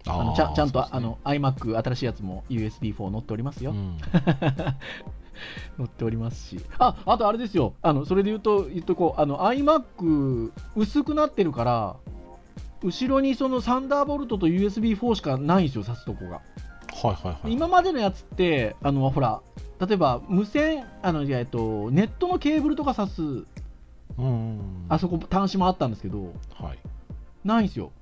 [SPEAKER 3] あのちゃちゃんと、あの iMac 新しいやつも USB4 載っておりますよ。
[SPEAKER 2] うん、
[SPEAKER 3] 載っておりますし。あ、あとあれですよ。あの、それで言うと、言っとこう。あの、iMac 薄くなってるから、後ろにそのサンダーボルトと USB4 しかないんですよ、挿すとこが。
[SPEAKER 2] はいはいはい。
[SPEAKER 3] 今までのやつって、あの、ほら、例えば無線、あの、いやえっと、ネットのケーブルとか挿す、
[SPEAKER 2] うんうん、
[SPEAKER 3] あそこ端子もあったんですけど、
[SPEAKER 2] はい。
[SPEAKER 3] ないんですよ。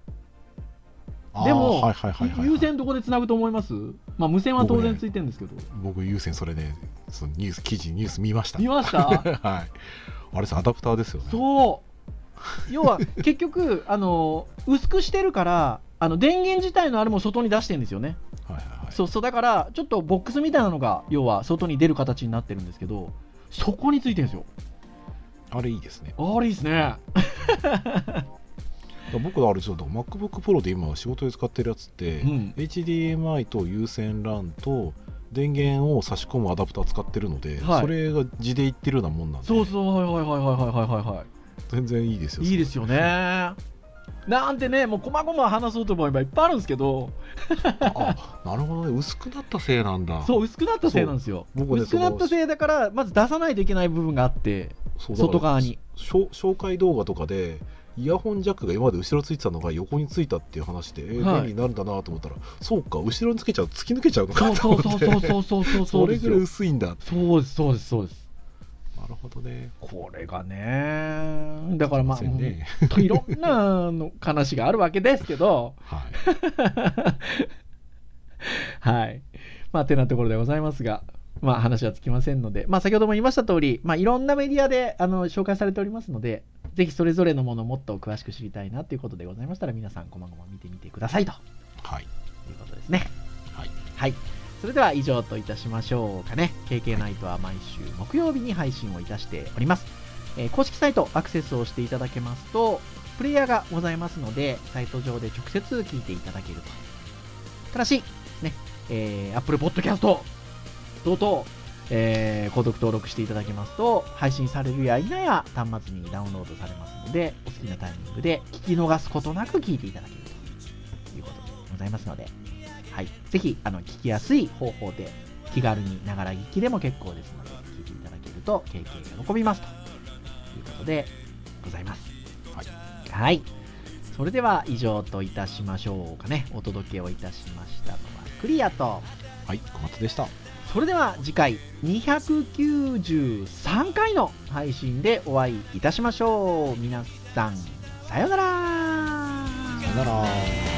[SPEAKER 3] でも、
[SPEAKER 2] はいはいはいはいはい
[SPEAKER 3] 優先どこで繋ぐと思います？まあ、無線は当然ついてるんですけど。
[SPEAKER 2] 僕、優先それね、そのニュース、記事、ニュース見ました。
[SPEAKER 3] 見ました？
[SPEAKER 2] はい。あれさ、アダプターですよね。
[SPEAKER 3] そう。要は、結局、あの、薄くしてるから、あの、電源自体のあれも外に出してるんですよね。
[SPEAKER 2] はいはいはい。
[SPEAKER 3] そうそう、だから、ちょっとボックスみたいなのが、要は、外に出る形になってるんですけど、そこについてるんですよ。
[SPEAKER 2] あれいいですね。
[SPEAKER 3] あれいいですね。
[SPEAKER 2] 僕あれちょっと MacBook Pro で今仕事で使ってるやつって、
[SPEAKER 3] うん
[SPEAKER 2] HDMI と有線 LAN と電源を差し込むアダプター使ってるので、
[SPEAKER 3] はい
[SPEAKER 2] それが字で言ってるようなもんなんで
[SPEAKER 3] そうそう、はいはいはいはいはいはいは
[SPEAKER 2] 全然いいですよ
[SPEAKER 3] い。いいですよね。なんてね、もう細々話そうと思えばいっぱいあるんですけど、
[SPEAKER 2] あなるほどね薄くなったせいなんだ
[SPEAKER 3] そう、薄くなったせいなんですよ。
[SPEAKER 2] 僕ね
[SPEAKER 3] 薄くなったせいだから、まず出さないといけない部分があって、外側に。
[SPEAKER 2] 紹介動画とかでイヤホンジャックが今まで後ろついてたのが横についたっていう話で、えー
[SPEAKER 3] はい
[SPEAKER 2] 便利になるんだなと思ったらそうか後ろにつけちゃうと突き抜けちゃうの
[SPEAKER 3] そう
[SPEAKER 2] かと思って
[SPEAKER 3] そうそうそうそうそうそう
[SPEAKER 2] それぐらい。薄いんだ
[SPEAKER 3] そうです、そうです、そうです。
[SPEAKER 2] なるほどね
[SPEAKER 3] これがね、だからまあ、
[SPEAKER 2] すいませんね
[SPEAKER 3] ほんといろんなの話があるわけですけど、
[SPEAKER 2] はい
[SPEAKER 3] はい。まあ、てなところでございますが、まあ、話はつきませんので、まあ、先ほども言いました通り、まあ、いろんなメディアであの紹介されておりますので、ぜひそれぞれのものをもっと詳しく知りたいなということでございましたら、皆さん、こまごま見てみてくださいと
[SPEAKER 2] はい。
[SPEAKER 3] いうことですね。
[SPEAKER 2] はい。
[SPEAKER 3] はい。それでは以上といたしましょうかね。KK ナイトは毎週木曜日に配信をいたしております。えー公式サイトアクセスをしていただけますと、プレイヤーがございますので、サイト上で直接聞いていただけると。ただし、ね、えー、Apple Podcast 等々、えー、購読登録していただけますと、配信されるや否や端末にダウンロードされますので、お好きなタイミングで聞き逃すことなく聞いていただけるということでございますので、はい、ぜひあの聞きやすい方法で気軽にながら聞きでも結構ですので聞いていただけると経験が喜びますということでございます。
[SPEAKER 2] はい。
[SPEAKER 3] はい。それでは以上といたしましょうかね。お届けをいたしましたのはクリアと。
[SPEAKER 2] はい、小松でした。
[SPEAKER 3] それでは次回293回の配信でお会いいたしましょう皆さんさよなら
[SPEAKER 2] さよなら。